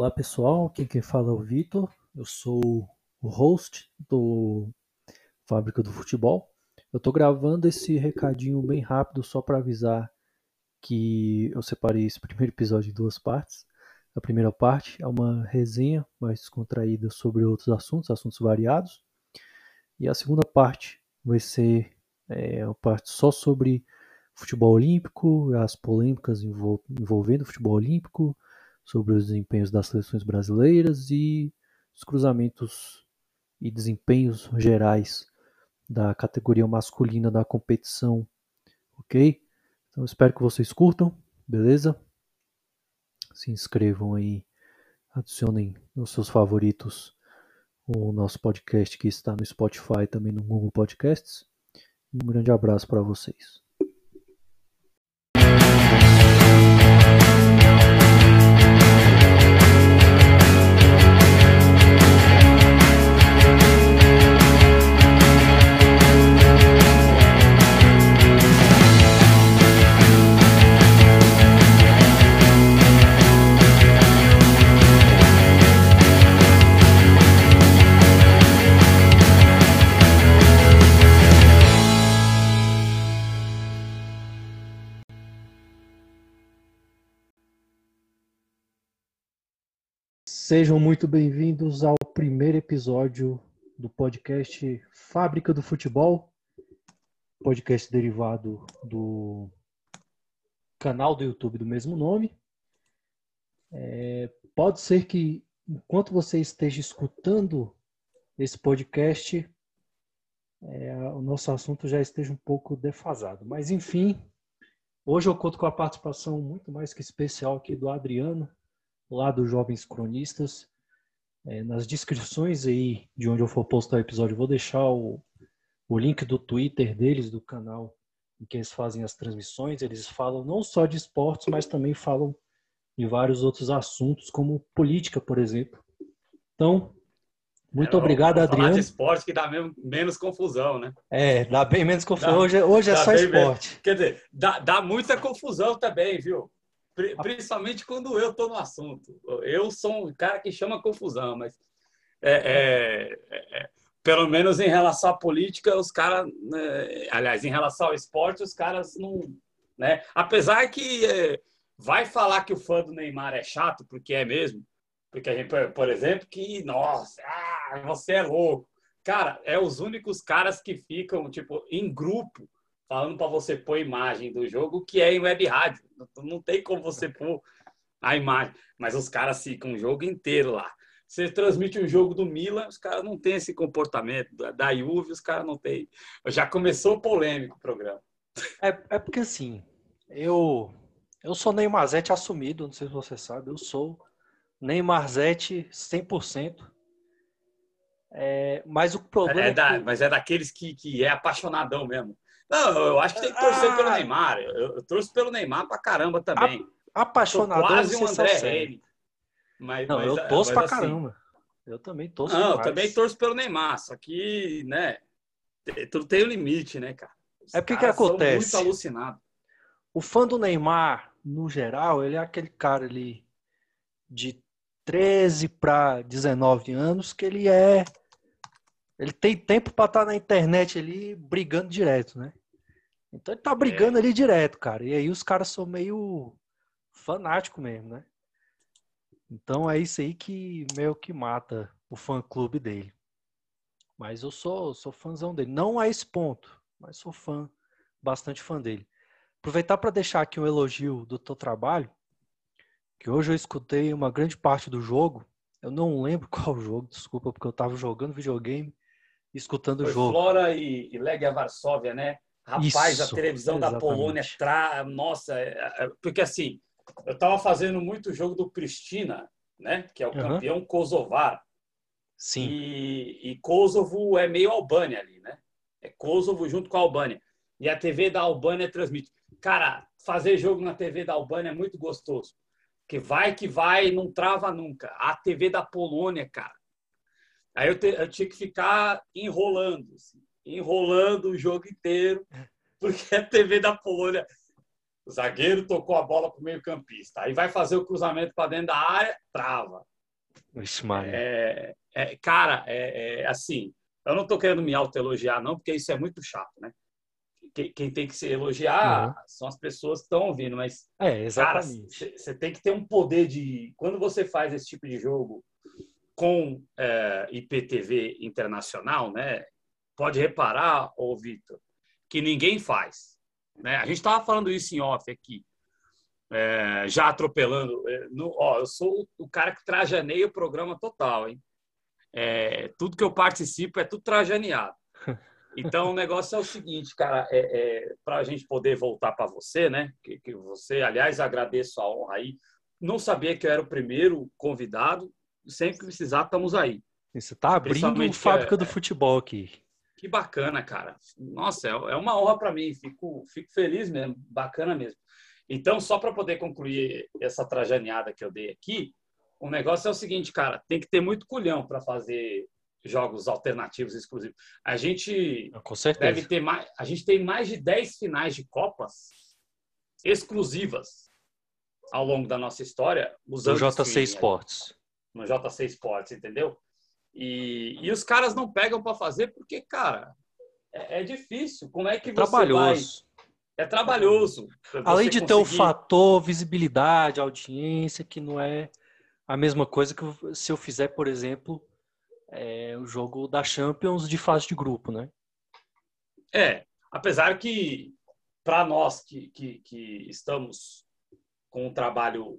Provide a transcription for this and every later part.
Olá pessoal, quem fala é o Vitor, eu sou o host do Fábrica do Futebol. Eu estou gravando esse recadinho bem rápido só para avisar que eu separei esse primeiro episódio em duas partes. A primeira parte é uma resenha mais descontraída sobre outros assuntos, assuntos variados. E a segunda parte vai ser é, uma parte só sobre futebol olímpico, as polêmicas envolvendo o futebol olímpico, sobre os desempenhos das seleções brasileiras e os cruzamentos e desempenhos gerais da categoria masculina da competição, ok? Então espero que vocês curtam, beleza? Se inscrevam aí, adicionem nos seus favoritos o nosso podcast que está no Spotify também no Google Podcasts. Um grande abraço para vocês. Sejam muito bem-vindos ao primeiro episódio do podcast Fábrica do Futebol, podcast derivado do canal do YouTube do mesmo nome. É, pode ser que, enquanto você esteja escutando esse podcast, é, o nosso assunto já esteja um pouco defasado. Mas, enfim, hoje eu conto com a participação muito mais que especial aqui do Adriano lá dos Jovens Cronistas. É, nas descrições aí de onde eu for postar o episódio, vou deixar o, o link do Twitter deles, do canal em que eles fazem as transmissões. Eles falam não só de esportes, mas também falam de vários outros assuntos, como política, por exemplo. Então, muito é, obrigado, Adriano. Falar de esporte que dá mesmo, menos confusão, né? É, dá bem menos confusão. Dá, hoje, hoje é só esporte. Menos. Quer dizer, dá, dá muita confusão também, viu? Principalmente quando eu estou no assunto. Eu sou um cara que chama confusão, mas é, é, é, pelo menos em relação à política, os caras, né, aliás, em relação ao esporte, os caras não, né? Apesar que é, vai falar que o fã do Neymar é chato, porque é mesmo, porque a gente, por exemplo, que nossa, ah, você é louco, cara, é os únicos caras que ficam tipo em grupo falando para você pôr imagem do jogo, que é em web rádio. Não tem como você pôr a imagem. Mas os caras ficam o jogo inteiro lá. Você transmite um jogo do Milan, os caras não têm esse comportamento. Da Juve, os caras não têm. Já começou polêmico o programa. É, é porque assim, eu eu sou Neymarzete assumido, não sei se você sabe, eu sou Neymarzete 100%. É, mas o problema é, é da, que... Mas é daqueles que, que é apaixonadão mesmo. Não, eu acho que tem que torcer ah. pelo Neymar. Eu, eu, torço pelo Neymar pra caramba também. Apaixonador quase um André. Mas, não, mas, eu torço mas, pra assim, caramba. Eu também torço Não, eu também torço pelo Neymar, só que, né, tudo tem o um limite, né, cara? Os é porque que acontece? muito alucinado. O fã do Neymar, no geral, ele é aquele cara ali de 13 para 19 anos que ele é ele tem tempo para estar tá na internet ali brigando direto, né? Então ele tá brigando é. ali direto, cara. E aí os caras são meio fanático mesmo, né? Então é isso aí que meio que mata o fã clube dele. Mas eu sou sou fãzão dele, não a esse ponto, mas sou fã, bastante fã dele. Aproveitar para deixar aqui um elogio do teu trabalho, que hoje eu escutei uma grande parte do jogo. Eu não lembro qual jogo, desculpa, porque eu estava jogando videogame escutando Foi o jogo. Flora e, e Legia Varsóvia, né? Rapaz, Isso, a televisão exatamente. da Polônia, tra... nossa, é, é, porque assim, eu estava fazendo muito jogo do Pristina, né? Que é o uhum. campeão kosovar. Sim. E, e Kosovo é meio Albânia ali, né? É Kosovo junto com a Albânia. E a TV da Albânia transmite. Cara, fazer jogo na TV da Albânia é muito gostoso. Que vai que vai, não trava nunca. A TV da Polônia, cara. Aí eu, te, eu tinha que ficar enrolando. Assim enrolando o jogo inteiro, porque a TV da Polônia O zagueiro tocou a bola para o meio-campista. Aí vai fazer o cruzamento para dentro da área, trava. Isso, é, é, cara, é, é, assim. Eu não estou querendo me autoelogiar, não, porque isso é muito chato, né? Quem, quem tem que se elogiar uhum. são as pessoas que estão ouvindo, mas. É, exatamente. você tem que ter um poder de. Quando você faz esse tipo de jogo com é, IPTV internacional, né? Pode reparar, ô Vitor, que ninguém faz. Né? A gente estava falando isso em off aqui, é, já atropelando. É, no, ó, eu sou o cara que trajaneia o programa total, hein? É, tudo que eu participo é tudo trajaneado. Então, o negócio é o seguinte, cara, é, é para a gente poder voltar para você, né? Que, que, você, aliás, agradeço a honra aí. Não sabia que eu era o primeiro convidado. Sempre que precisar, estamos aí. Você está abrindo a fábrica é, do futebol aqui. Que bacana, cara. Nossa, é, é uma honra para mim. Fico, fico feliz mesmo. Bacana mesmo. Então, só para poder concluir essa trajaneada que eu dei aqui, o negócio é o seguinte, cara, tem que ter muito culhão para fazer jogos alternativos exclusivos. A gente Com certeza. deve ter mais, a gente tem mais de 10 finais de copas exclusivas ao longo da nossa história usando o JC Sports. No JC Sports, entendeu? E, e os caras não pegam para fazer porque, cara, é, é, difícil. Como é que é você trabalhoso. vai... É trabalhoso. Além de conseguir... ter o fator visibilidade, audiência, que não é a mesma coisa que se eu fizer, por exemplo, é, o jogo da Champions de fase de grupo, né? É, apesar que para nós que, que, que, estamos com um trabalho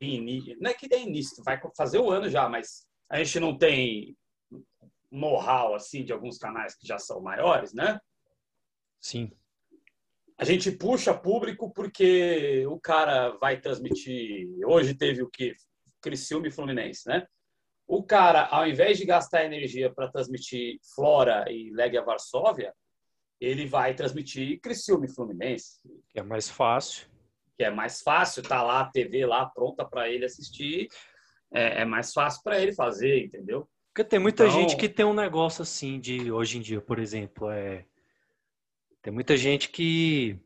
em, não é que tem início, vai fazer um ano já, mas a gente não tem know-how assim de alguns canais que já são maiores, né? Sim. A gente puxa público porque o cara vai transmitir. Hoje teve o que? Criciúma e Fluminense, né? O cara, ao invés de gastar energia para transmitir Flora e Legia Varsóvia, ele vai transmitir Criciúma e Fluminense. Que é mais fácil. Que é mais fácil, tá lá a TV lá pronta para ele assistir é, é mais fácil para ele fazer, entendeu? Porque tem muita então... gente que tem um negócio assim de hoje em dia, por exemplo, é tem muita gente que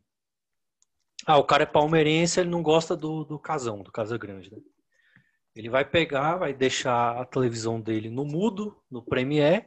ah, o cara é palmeirense, ele não gosta do, do casão, do Casa Grande, né? Ele vai pegar, vai deixar a televisão dele no mudo, no Premiere,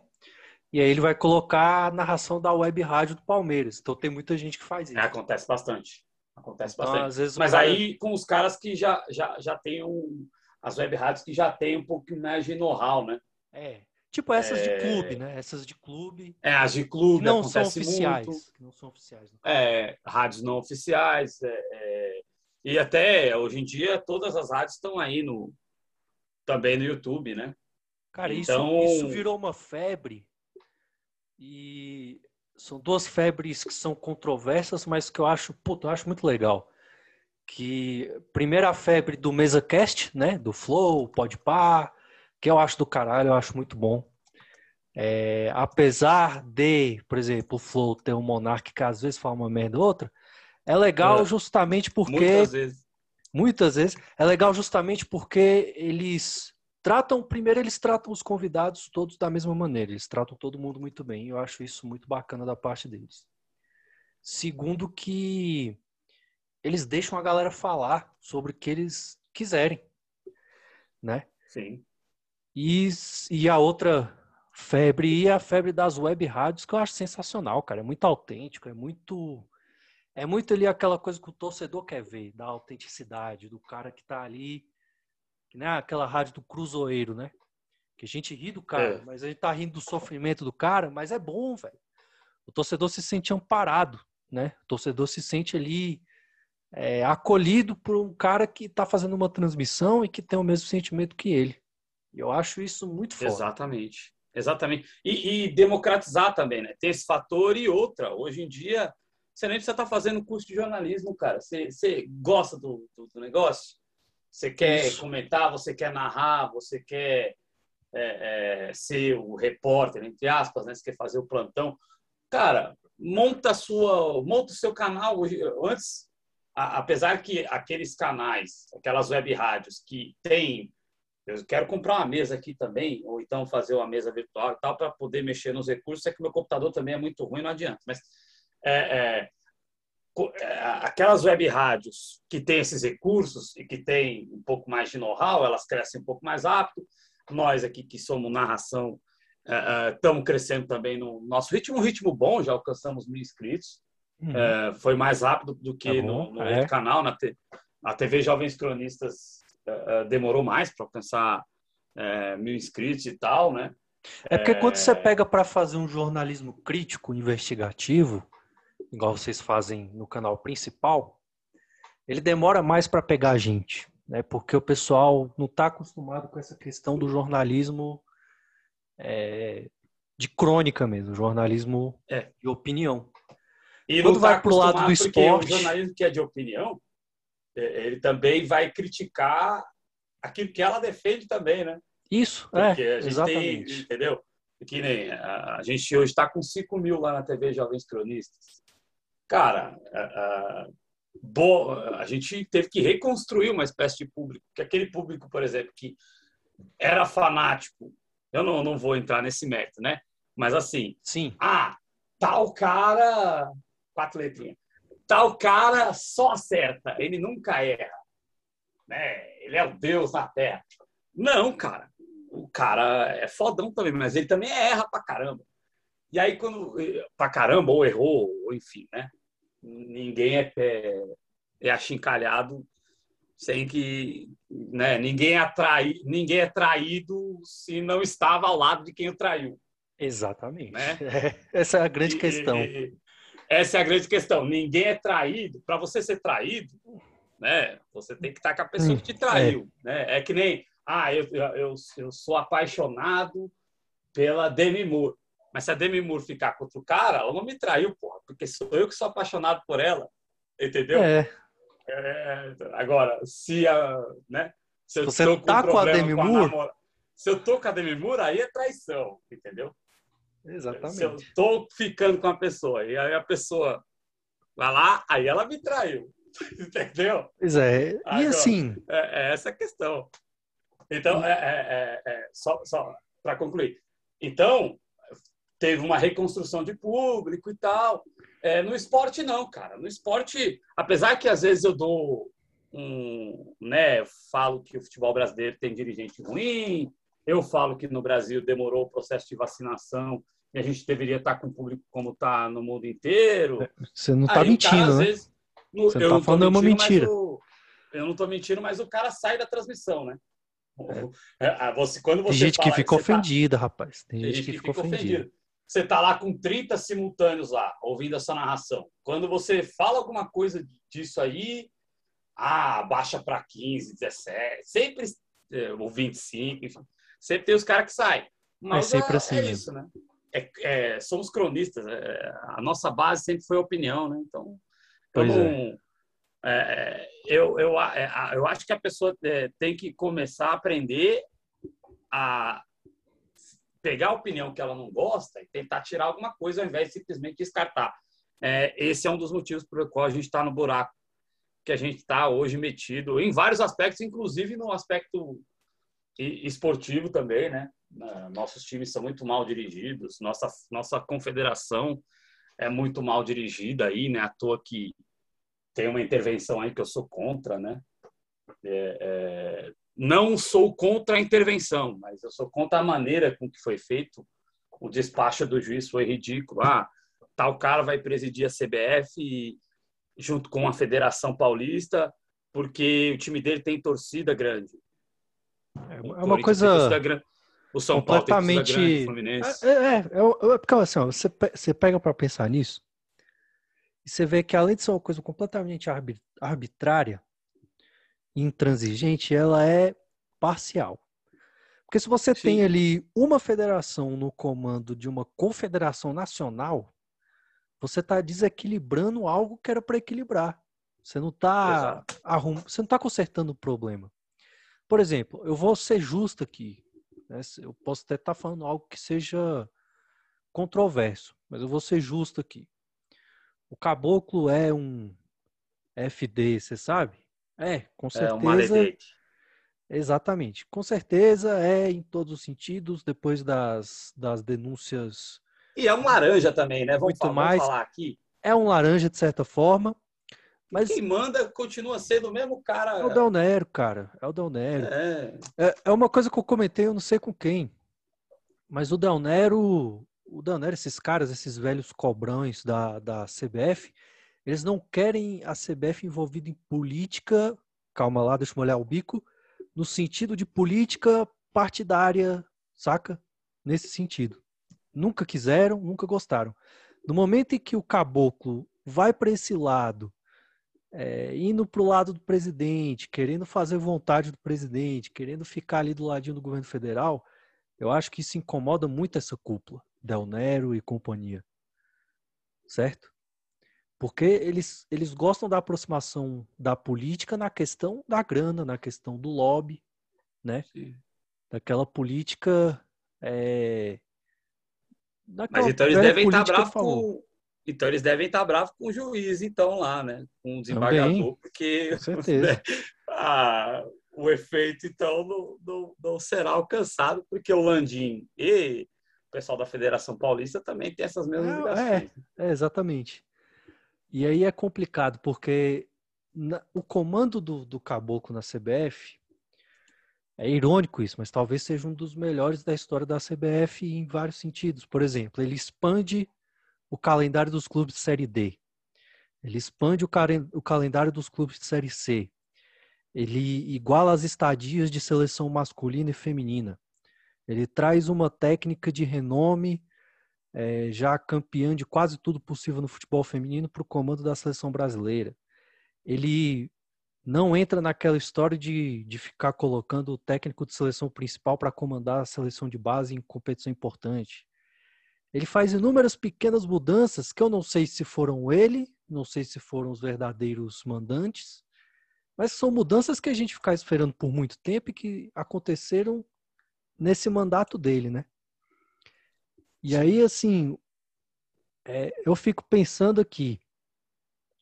e aí ele vai colocar a narração da web rádio do Palmeiras. Então tem muita gente que faz isso. É, acontece bastante. Acontece então, bastante. Mas cara... aí com os caras que já, já, já tem um, as web rádios que já têm um pouco mais de know-how, né? É. Tipo essas é... de clube, né? Essas de clube. É, as de clube não são oficiais. Muito. Que não são oficiais. É, rádios não oficiais. É, é... E até hoje em dia todas as rádios estão aí no também no YouTube, né? Cara, então... isso, isso virou uma febre. E são duas febres que são controversas, mas que eu acho, puto, eu acho muito legal que primeiro a febre do MesaCast, né, do Flow, Podpah, que eu acho do caralho, eu acho muito bom. É, apesar de, por exemplo, o Flow ter um Monark que às vezes fala uma merda ou outra, é legal é, justamente porque muitas vezes. muitas vezes é legal justamente porque eles tratam primeiro eles tratam os convidados todos da mesma maneira, eles tratam todo mundo muito bem. Eu acho isso muito bacana da parte deles. Segundo que eles deixam a galera falar sobre o que eles quiserem, né? Sim. E, e a outra febre e a febre das web rádios que eu acho sensacional, cara. É muito autêntico, é muito é muito ali aquela coisa que o torcedor quer ver, da autenticidade, do cara que tá ali, nem aquela rádio do cruzoeiro, né? Que a gente ri do cara, é. mas a gente tá rindo do sofrimento do cara, mas é bom, velho. O torcedor se sente amparado, né? O torcedor se sente ali é, acolhido por um cara que está fazendo uma transmissão e que tem o mesmo sentimento que ele. E eu acho isso muito forte. Exatamente. Exatamente. E, e, democratizar também, né? Tem esse fator e outra. Hoje em dia, você nem precisa estar tá fazendo curso de jornalismo, cara. Você, você gosta do, do, do negócio? Você quer isso. comentar, você quer narrar, você quer é, é, ser o repórter, entre aspas, né? Você quer fazer o plantão. Cara, monta a sua, monta o seu canal. Antes apesar que aqueles canais, aquelas web rádios que tem, eu quero comprar uma mesa aqui também, ou então fazer uma mesa virtual e tal, para poder mexer nos recursos, é que meu computador também é muito ruim, não adianta. Mas é, é, é, aquelas web rádios que têm esses recursos e que têm um pouco mais de know-how, elas crescem um pouco mais rápido. Nós aqui que somos narração estamos uh, crescendo também no nosso ritmo, um ritmo bom, já alcançamos mil inscritos. Uhum. Uh, foi mais rápido do que tá no, no é. outro canal, na, te, na TV Jovens Cronistas uh, demorou mais para alcançar mil inscritos e tal, né? É porque quando você pega para fazer um jornalismo crítico, investigativo, igual vocês fazem no canal principal, ele demora mais para pegar a gente, né? Porque o pessoal não está acostumado com essa questão do jornalismo é, de crônica mesmo, jornalismo é. de opinião. E Quando vai tá para o lado do esporte. O jornalismo que é de opinião, é, ele também vai criticar aquilo que ela defende também, né? Isso, porque é, exatamente. Tem, entendeu? Que nem a, a gente hoje está com 5 mil lá na TV Jovens Cronistas. Cara, a, a, bo, a gente teve que reconstruir uma espécie de público, que aquele público, por exemplo, que era fanático eu não, não vou entrar nesse mérito, né? Mas assim, sim. Ah, tal cara, quatro letrinhas. Tal cara só acerta, ele nunca erra. Né? Ele é o Deus na Terra. Não, cara. O cara é fodão também, mas ele também erra pra caramba. E aí, quando. pra caramba, ou errou, ou enfim, né? Ninguém é, é, é achincalhado sem que né, ninguém, atrai, ninguém é traído se não estava ao lado de quem o traiu. Exatamente. Né? Essa é a grande e, questão. E, essa é a grande questão. Ninguém é traído. Para você ser traído, né, você tem que estar com a pessoa que te traiu. É, né? é que nem, ah, eu, eu, eu sou apaixonado pela Demi Moore. Mas se a Demi Moore ficar com outro cara, ela não me traiu, porra, porque sou eu que sou apaixonado por ela. Entendeu? É, é, agora, se a, né? Se eu Você tô com, tá com a Demi com Moore? Namora... Se eu tô com a Demi Moore, aí é traição, entendeu? Exatamente. Se eu tô ficando com a pessoa e aí a pessoa vai lá, aí ela me traiu, entendeu? Pois é. E agora, assim? É, é, essa a questão. Então, é, é, é, é só, só para concluir. Então, teve uma reconstrução de público e tal. É, no esporte, não, cara. No esporte, apesar que às vezes eu dou um. Né, falo que o futebol brasileiro tem dirigente ruim, eu falo que no Brasil demorou o processo de vacinação e a gente deveria estar com o público como está no mundo inteiro. Você não está mentindo, cara, né? Vezes, no, Você está falando mentindo, uma mentira. O, eu não estou mentindo, mas o cara sai da transmissão, né? É. É, você, quando você tem gente que fica ofendida, tá... rapaz. Tem, tem gente, que, que fica ofendida. ofendida você está lá com 30 simultâneos lá, ouvindo essa narração. Quando você fala alguma coisa disso aí, ah, baixa para 15, 17, sempre, é, ou 25, enfim, sempre tem os caras que saem. Mas é sempre assim. É isso, né? É, é, somos cronistas, é, a nossa base sempre foi a opinião, né? Então, eu, não, é. eu, eu, eu acho que a pessoa tem que começar a aprender a pegar a opinião que ela não gosta e tentar tirar alguma coisa ao invés de simplesmente descartar. É, esse é um dos motivos pelo qual a gente está no buraco que a gente está hoje metido em vários aspectos, inclusive no aspecto esportivo também, né? Nossos times são muito mal dirigidos, nossa nossa confederação é muito mal dirigida aí, né? À toa que tem uma intervenção aí que eu sou contra, né? É, é, não sou contra a intervenção, mas eu sou contra a maneira com que foi feito. O despacho do juiz foi ridículo. Ah, tal cara vai presidir a CBF junto com a Federação Paulista, porque o time dele tem torcida grande. É uma coisa. O São completamente... Paulo tem grande, É, é, é, é porque assim, ó, você, você pega para pensar nisso e você vê que além de ser uma coisa completamente arbitrária, intransigente, ela é parcial. Porque se você Sim. tem ali uma federação no comando de uma confederação nacional, você está desequilibrando algo que era para equilibrar. Você não está arrum... você não está consertando o problema. Por exemplo, eu vou ser justo aqui. Né? Eu posso até estar tá falando algo que seja controverso, mas eu vou ser justo aqui. O caboclo é um FD, você sabe? É, com certeza. É Exatamente. Com certeza é em todos os sentidos, depois das, das denúncias. E é um laranja também, né? Vamos, muito falar, mais. Vamos falar aqui. É um laranja, de certa forma, Mas quem manda continua sendo o mesmo cara. É o Del Nero, cara. É o Del Nero. É. é, é uma coisa que eu comentei, eu não sei com quem. Mas o Del Nero, o Del Nero, esses caras, esses velhos cobrões da, da CBF, eles não querem a CBF envolvida em política. Calma lá, deixa eu molhar o bico. No sentido de política partidária, saca? Nesse sentido. Nunca quiseram, nunca gostaram. No momento em que o caboclo vai para esse lado é, indo para o lado do presidente, querendo fazer vontade do presidente, querendo ficar ali do ladinho do governo federal, eu acho que isso incomoda muito essa cúpula, Del Nero e companhia. Certo? Porque eles, eles gostam da aproximação da política na questão da grana, na questão do lobby, né? Sim. Daquela política. É... Daquela Mas então eles devem estar bravos com, então eles devem estar bravos com o juiz, então, lá, né? Com o desembargador, Também. porque né, ah, o efeito, então, não, não, não, será alcançado, porque o Landim e o pessoal da Federação Paulista também tem essas mesmas é, ligações. É, é, exatamente. E aí é complicado, porque na, o comando do, do Caboclo na CBF é irônico isso, mas talvez seja um dos melhores da história da CBF em vários sentidos. Por exemplo, ele expande o calendário dos clubes de Série D. Ele expande o, o calendário dos clubes de Série C. Ele iguala as estadias de seleção masculina e feminina. Ele traz uma técnica de renome, é, já campeã de quase tudo possível no futebol feminino, para o comando da seleção brasileira. Ele não entra naquela história de, de ficar colocando o técnico de seleção principal para comandar a seleção de base em competição importante. Ele faz inúmeras pequenas mudanças que eu não sei se foram ele, não sei se foram os verdadeiros mandantes, mas são mudanças que a gente fica esperando por muito tempo e que aconteceram nesse mandato dele, né? E aí, assim, é, eu fico pensando aqui,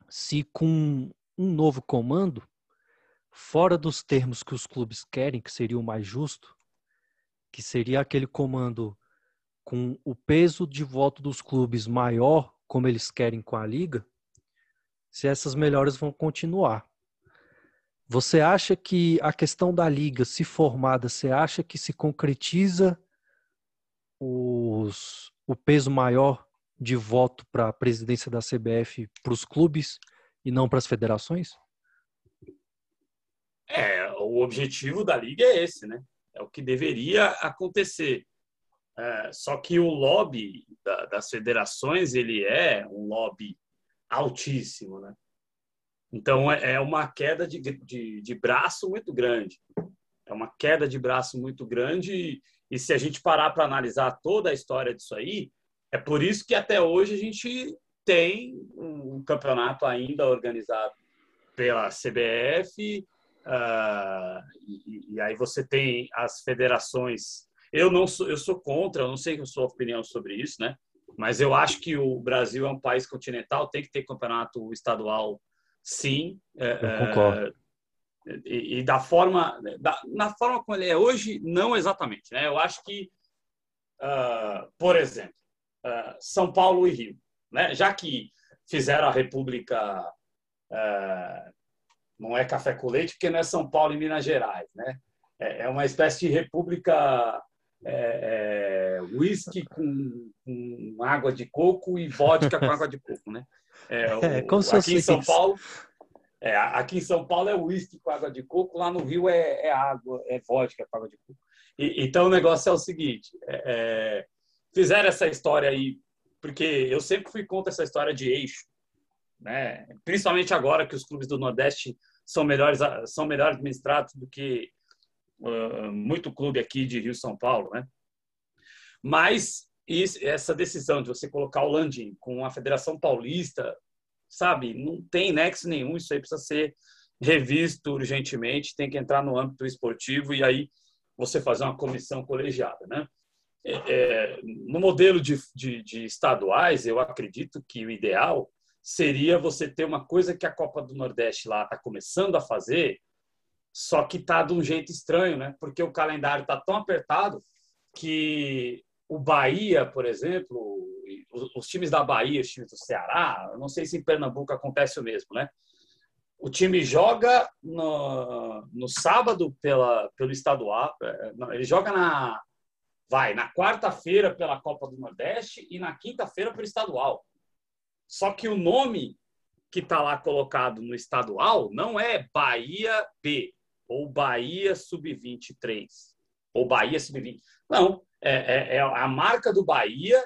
se com um novo comando, fora dos termos que os clubes querem, que seria o mais justo, que seria aquele comando com o peso de voto dos clubes maior, como eles querem com a liga, se essas melhoras vão continuar. Você acha que a questão da liga, se formada, você acha que se concretiza os, o peso maior de voto para a presidência da CBF para os clubes e não para as federações? É, o objetivo da liga é esse, né? É o que deveria acontecer. É, só que o lobby da, das federações ele é um lobby altíssimo, né? Então é, é uma queda de, de, de, braço muito grande. É uma queda de braço muito grande e, e se a gente parar para analisar toda a história disso aí, é por isso que até hoje a gente tem um campeonato ainda organizado pela CBF uh, ah, e, e aí você tem as federações eu não sou, eu sou contra, eu não sei a sua opinião sobre isso, né? Mas eu acho que o Brasil é um país continental, tem que ter campeonato estadual, sim. É, eu concordo. É, e, e, da forma, da, na forma como ele é hoje, não exatamente, né? Eu acho que, uh, por exemplo, uh, São Paulo e Rio, né? Já que fizeram a República, uh, não é café com leite, porque não é São Paulo e Minas Gerais, né? É, é uma espécie de república é, é, whisky com, com, água de coco e vodka com água de coco, né? É, é o, aqui em São Paulo, é, aqui em São Paulo é whisky com água de coco, lá no Rio é, é água, é vodka com água de coco. E, então o negócio é o seguinte: é, é, fizeram essa história aí, porque eu sempre fui contra essa história de eixo, né? Principalmente agora que os clubes do Nordeste são melhores, são melhor administrados do que muito clube aqui de Rio São Paulo, né? Mas isso, essa decisão de você colocar o Landim com a Federação Paulista, sabe, não tem nexo nenhum, isso aí precisa ser revisto urgentemente, tem que entrar no âmbito esportivo e aí você fazer uma comissão colegiada, né? É, é, no modelo de, de, de, estaduais, eu acredito que o ideal seria você ter uma coisa que a Copa do Nordeste lá está começando a fazer, só que tá de um jeito estranho, né? Porque o calendário tá tão apertado que o Bahia, por exemplo, os, times da Bahia, os times do Ceará, não sei se em Pernambuco acontece o mesmo, né? o time joga no, no sábado pela, pelo estadual, é, ele joga na vai na quarta-feira pela Copa do Nordeste e na quinta-feira pelo estadual. Só que o nome que está lá colocado no estadual não é Bahia B ou Bahia Sub-23 ou Bahia Sub-20. Não, é, é, é, a marca do Bahia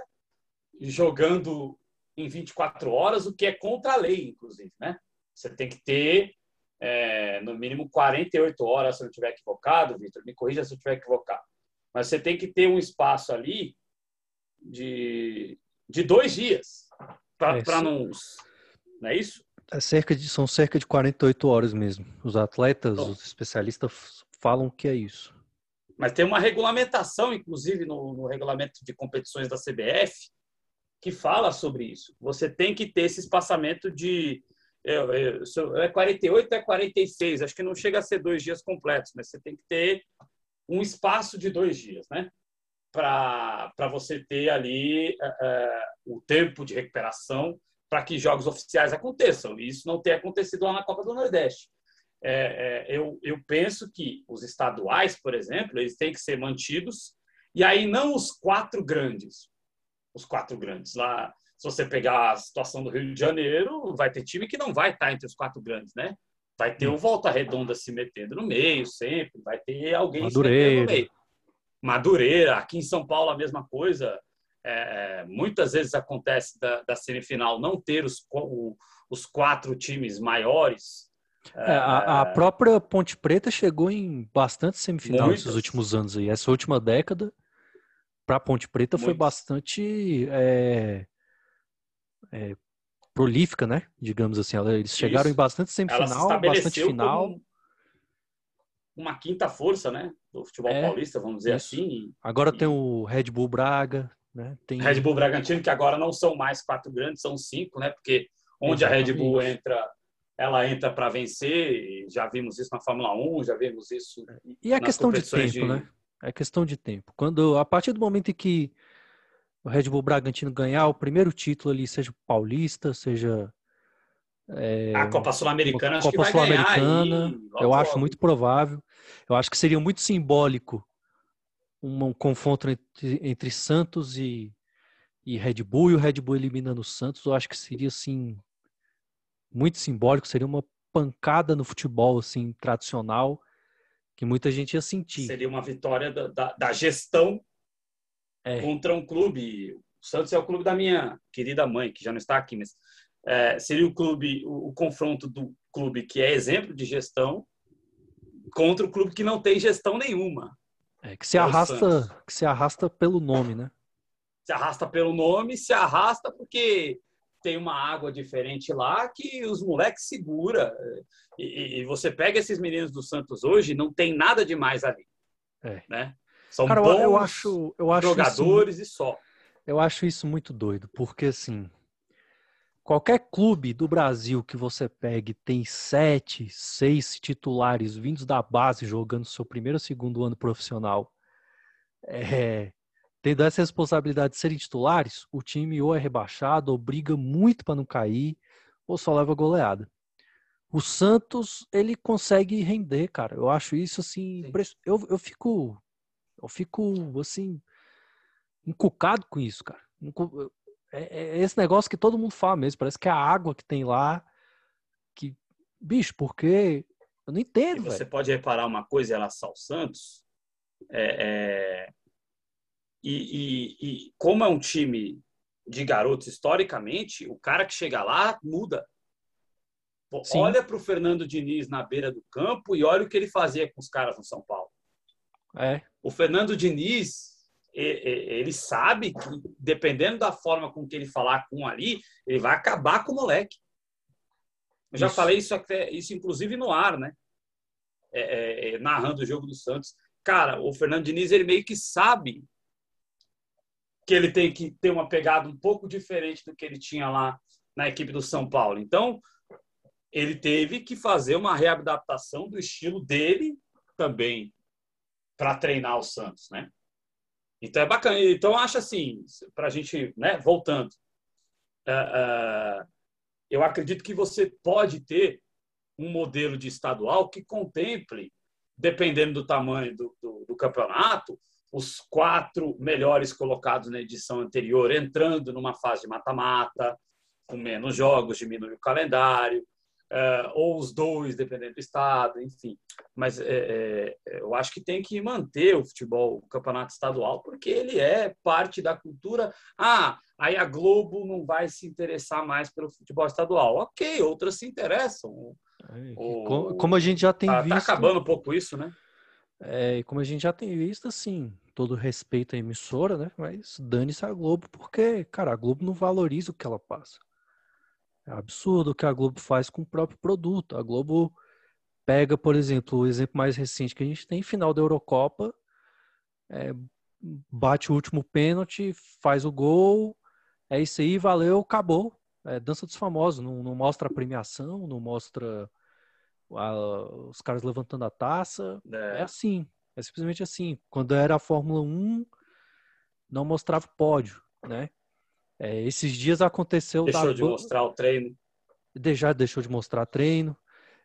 jogando em 24 horas, o que é contra a lei, inclusive, né? Você tem que ter é, no mínimo 48 horas, se eu não estiver equivocado, Vitor, me corrija se eu estiver equivocado. Mas você tem que ter um espaço ali de, de dois dias para é não. Não é isso? É cerca de, são cerca de 48 horas mesmo. Os atletas, os especialistas falam que é isso. Mas tem uma regulamentação, inclusive no, no regulamento de competições da CBF, que fala sobre isso. Você tem que ter esse espaçamento de é 48 é 46, acho que não chega a ser dois dias completos, mas você tem que ter um espaço de dois dias, né? Para você ter ali uh, o tempo de recuperação para que jogos oficiais aconteçam. E isso não tem acontecido lá na Copa do Nordeste. É, é, eu, eu penso que os estaduais, por exemplo, eles têm que ser mantidos, e aí não os quatro grandes. Os quatro grandes. Lá, se você pegar a situação do Rio de Janeiro, vai ter time que não vai estar entre os quatro grandes, né? Vai ter o Volta Redonda se metendo no meio sempre, vai ter alguém Madureira. se metendo no meio. Madureira, aqui em São Paulo a mesma coisa. É, é muitas vezes acontece da, da semifinal não ter os, o, os quatro times maiores. É, a, a, própria Ponte Preta chegou em bastante semifinal nesses últimos anos aí. Essa última década, para a Ponte Preta, foi bastante é, é, prolífica, né? Digamos assim. Eles chegaram Isso. em bastante semifinal, bastante final. Uma quinta força, né? Do futebol é, paulista, vamos dizer Isso. assim. Agora e... tem o Red Bull Braga, né? Tem... Red Bull Bragantino, que agora não são mais quatro grandes, são cinco, né? Porque onde Exatamente. a Red Bull entra, ela entra para vencer. Já vimos isso na Fórmula 1, já vimos isso. E é questão de tempo, de... né? É questão de tempo. Quando a partir do momento em que o Red Bull Bragantino ganhar o primeiro título ali, seja paulista, seja é, a Copa Sul-Americana acho Copa que vai ganhar. eu acho muito provável. Eu acho que seria muito simbólico um, confronto entre, entre Santos e, e Red Bull e o Red Bull eliminando o Santos. Eu acho que seria assim muito simbólico. Seria uma pancada no futebol assim tradicional que muita gente ia sentir. Seria uma vitória da, da, da gestão é. contra um clube. O Santos é o clube da minha querida mãe, que já não está aqui, mas é, seria o clube, o, o, confronto do clube que é exemplo de gestão contra o clube que não tem gestão nenhuma. É, que se é arrasta, que se arrasta pelo nome, né? Se arrasta pelo nome, se arrasta porque tem uma água diferente lá que os moleques segura. E, e, você pega esses meninos do Santos hoje, não tem nada demais ali. É. Né? São Cara, bons eu acho, eu acho jogadores isso, e só. Eu acho isso muito doido, porque assim, qualquer clube do Brasil que você pegue tem sete, seis titulares vindos da base jogando seu primeiro ou segundo ano profissional, é, tendo essa responsabilidade de serem titulares, o time ou é rebaixado, ou briga muito para não cair, ou só leva goleada. O Santos, ele consegue render, cara. Eu acho isso assim. Eu, eu fico eu fico, assim, encucado com isso, cara. É, é esse negócio que todo mundo fala mesmo. Parece que é a água que tem lá. Que, bicho, porque eu não entendo. E você velho. pode reparar uma coisa em relação ao Santos. É, é, e, e, e, como é um time de garotos historicamente, o cara que chega lá muda. Sim. Olha para o Fernando Diniz na beira do campo e olha o que ele fazia com os caras no São Paulo. É. O Fernando Diniz, ele sabe que, dependendo da forma com que ele falar com um ali, ele vai acabar com o moleque. Eu já isso. falei isso, até, isso inclusive no ar, né? É, é, é, narrando o jogo do Santos. Cara, o Fernando Diniz, ele meio que sabe que ele tem que ter uma pegada um pouco diferente do que ele tinha lá na equipe do São Paulo. Então, ele teve que fazer uma readaptação do estilo dele também para treinar o Santos, né? Então é bacana. Então acho assim, para a gente, né? Voltando, uh, uh, eu acredito que você pode ter um modelo de estadual que contemple, dependendo do tamanho do, do, do campeonato, os quatro melhores colocados na edição anterior entrando numa fase de mata-mata, com menos jogos, diminui o calendário, uh, ou os dois, dependendo do estado, enfim. Mas é, é, eu acho que tem que manter o futebol, o campeonato estadual, porque ele é parte da cultura. Ah, aí a Globo não vai se interessar mais pelo futebol estadual. Ok, outras se interessam. O, como a gente já tem tá, visto. Está acabando um pouco isso, né? É, como a gente já tem visto, assim, todo respeito à emissora, né? Mas dane-se a Globo, porque, cara, a Globo não valoriza o que ela passa. É absurdo o que a Globo faz com o próprio produto. A Globo pega, por exemplo, o exemplo mais recente que a gente tem, final da Eurocopa, é, bate o último pênalti, faz o gol, é isso aí, valeu, acabou. É dança dos famosos, não, não mostra a premiação, não mostra a, os caras levantando a taça. É. é assim, é simplesmente assim. Quando era a Fórmula 1, não mostrava o pódio, né? É, esses dias aconteceu. Deixou de mostrar o treino. Já deixou de mostrar treino.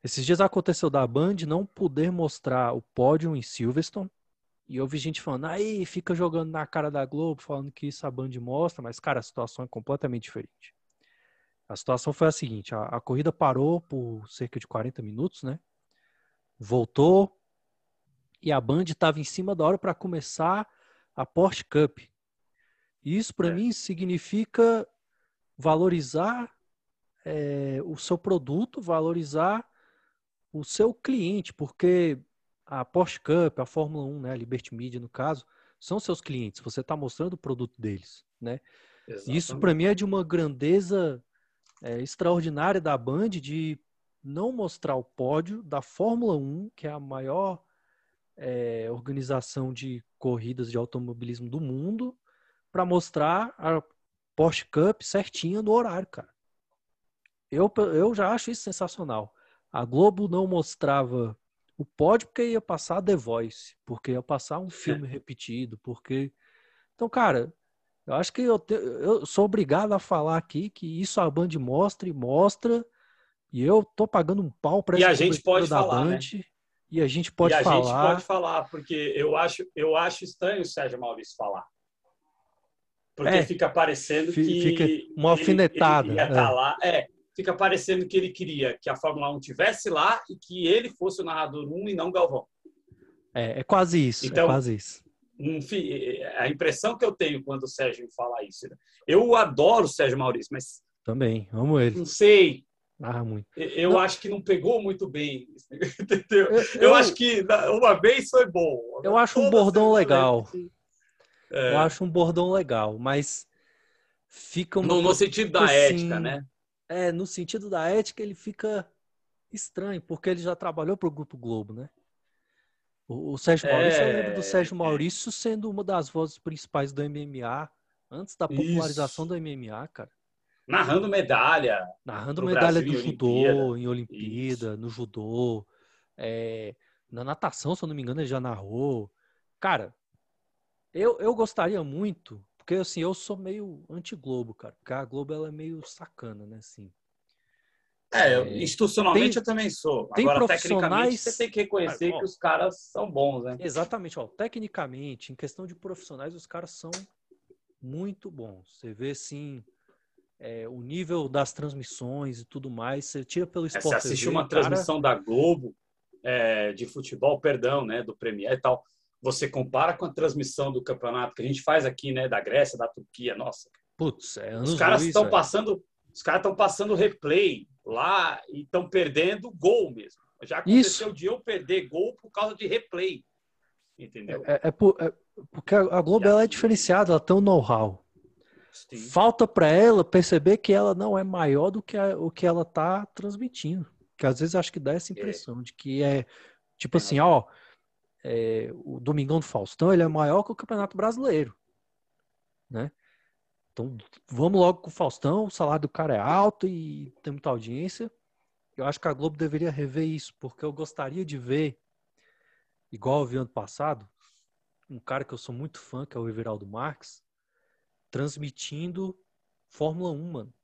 Esses dias aconteceu da Band não poder mostrar o pódio em Silverstone. E eu vi gente falando, aí fica jogando na cara da Globo, falando que isso a Band mostra, mas, cara, a situação é completamente diferente. A situação foi a seguinte: a, a corrida parou por cerca de 40 minutos, né? Voltou e a Band estava em cima da hora para começar a Porsche Cup. Isso para é. mim significa valorizar é, o seu produto, valorizar o seu cliente, porque a Porsche Cup, a Fórmula 1, né, a Liberty Media no caso, são seus clientes. Você está mostrando o produto deles, né? Exatamente. Isso para mim é de uma grandeza é, extraordinária da Band de não mostrar o pódio da Fórmula 1, que é a maior é, organização de corridas de automobilismo do mundo, para mostrar a Porsche Cup certinha no horário, cara. Eu, eu já acho isso sensacional. A Globo não mostrava o pódio porque ia passar The Voice, porque ia passar um filme repetido, porque. Então, cara, eu acho que eu, te... eu sou obrigado a falar aqui que isso a Band mostra e mostra, e eu tô pagando um pau para E a gente pode falar, Band, né? E a gente pode e a falar. gente pode falar, porque eu acho, eu acho estranho o Sérgio Maurício falar. Porque é, fica parecendo que. Fica uma alfinetada. Ele, ele tá é. lá. É, fica parecendo que ele queria que a Fórmula 1 tivesse lá e que ele fosse o narrador 1 e não Galvão. É, é quase isso. É então, é quase isso. Enfim, a impressão que eu tenho quando o Sérgio fala isso. Né? Eu adoro o Sérgio Maurício, mas. Também, amo ele. Não sei. Ah, muito. Eu não. acho que não pegou muito bem. Entendeu? Eu, eu, eu, acho que uma vez foi bom. Eu acho um bordão legal. É. Eu acho um bordão legal, mas fica no, no sentido da assim, ética, né? É, no sentido da ética ele fica estranho, porque ele já trabalhou para o Grupo Globo, né? O, o Sérgio é, Maurício, eu lembro do Sérgio Maurício sendo uma das vozes principais do MMA, antes da popularização Isso. do MMA, cara. Narrando medalha. Narrando medalha Brasil do judô, em Olimpíada, Isso. no judô. É, na natação, se eu não me engano, ele já narrou. Cara, eu, eu gostaria muito, porque assim, eu sou meio anti-Globo, cara. Porque a Globo ela é meio sacana, né? Assim. É, é institucionalmente tem, eu também sou. Tem Agora, tecnicamente, você tem que reconhecer ah, ó, que os caras são bons, né? Exatamente, ó. Tecnicamente, em questão de profissionais, os caras são muito bons. Você vê, assim, é, o nível das transmissões e tudo mais. Você tira pelo esporte. É, você assistiu uma cara... transmissão da Globo é, de futebol, perdão, né? Do Premier e tal você compara com a transmissão do campeonato que a gente faz aqui, né, da Grécia, da Turquia, nossa. Putz, é os caras estão passando, os caras estão passando replay lá e estão perdendo gol mesmo. Já aconteceu Isso. de eu perder gol por causa de replay. Entendeu? É, é, por, é porque a Globo ela é diferenciada, ela tem um know-how. Falta para ela perceber que ela não é maior do que a, o que ela tá transmitindo. Que às vezes acho que dá essa é. impressão é. de que é tipo assim, ó, é, o Domingão do Faustão ele é maior que o Campeonato Brasileiro, né? Então vamos logo com o Faustão, o salário do cara é alto e tem muita audiência. Eu acho que a Globo deveria rever isso, porque eu gostaria de ver, igual eu vi ano passado, um cara que eu sou muito fã, que é o Everaldo Marques, transmitindo Fórmula 1, mano.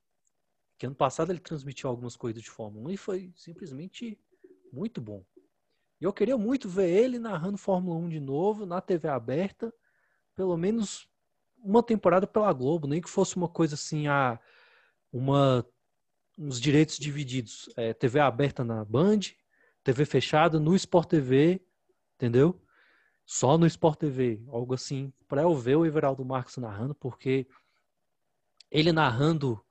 que ano passado ele transmitiu algumas corridas de Fórmula 1 e foi simplesmente muito bom. E eu queria muito ver ele narrando Fórmula 1 de novo na TV aberta, pelo menos uma temporada pela Globo, nem que fosse uma coisa assim, a uma uns direitos divididos, é, TV aberta na Band, TV fechada no Sport TV, entendeu? Só no Sport TV, algo assim, para eu ver o Everaldo Marques narrando, porque ele narrando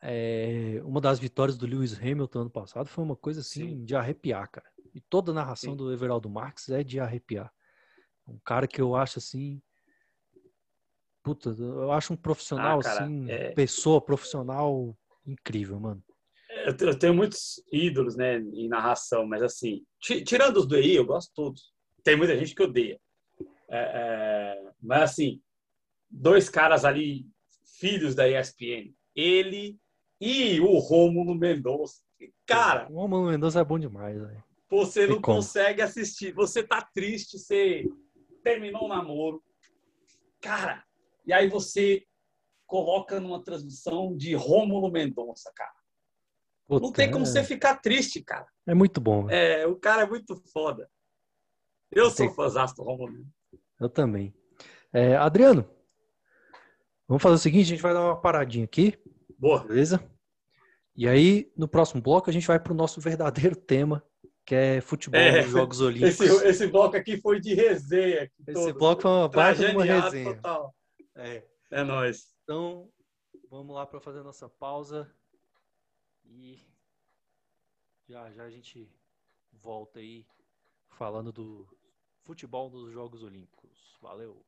é, uma das vitórias do Lewis Hamilton ano passado foi uma coisa assim Sim. de arrepiar, cara. E toda a narração Sim. do Everaldo Marques é de arrepiar. Um cara que eu acho assim. Puta, eu acho um profissional ah, cara, assim, é... pessoa profissional incrível, mano. Eu tenho muitos ídolos, né, em narração, mas assim, tirando os do EI, eu gosto de todos. Tem muita gente que odeia. É, é, mas assim, dois caras ali, filhos da ESPN, ele e o Rômulo Mendonça. Cara, o Rômulo Mendonça é bom demais, velho. Você não consegue assistir. Você tá triste, você terminou o namoro. Cara, e aí você coloca numa transmissão de Rômulo Mendonça, cara. Puta, não tem como é... você ficar triste, cara. É muito bom. É, o cara é muito foda. Eu, Eu sou fãzão do Rômulo. Eu também. É, Adriano, vamos fazer o seguinte, a gente vai dar uma paradinha aqui. Boa. Beleza? E aí, no próximo bloco, a gente vai para o nosso verdadeiro tema, que é futebol é, nos Jogos Olímpicos. Esse, esse, bloco aqui foi de resenha. Esse todo. bloco foi uma baita de uma resenha. Total. É, é nóis. Então, vamos lá para fazer a nossa pausa. E já já a gente volta aí falando do futebol nos Jogos Olímpicos. Valeu!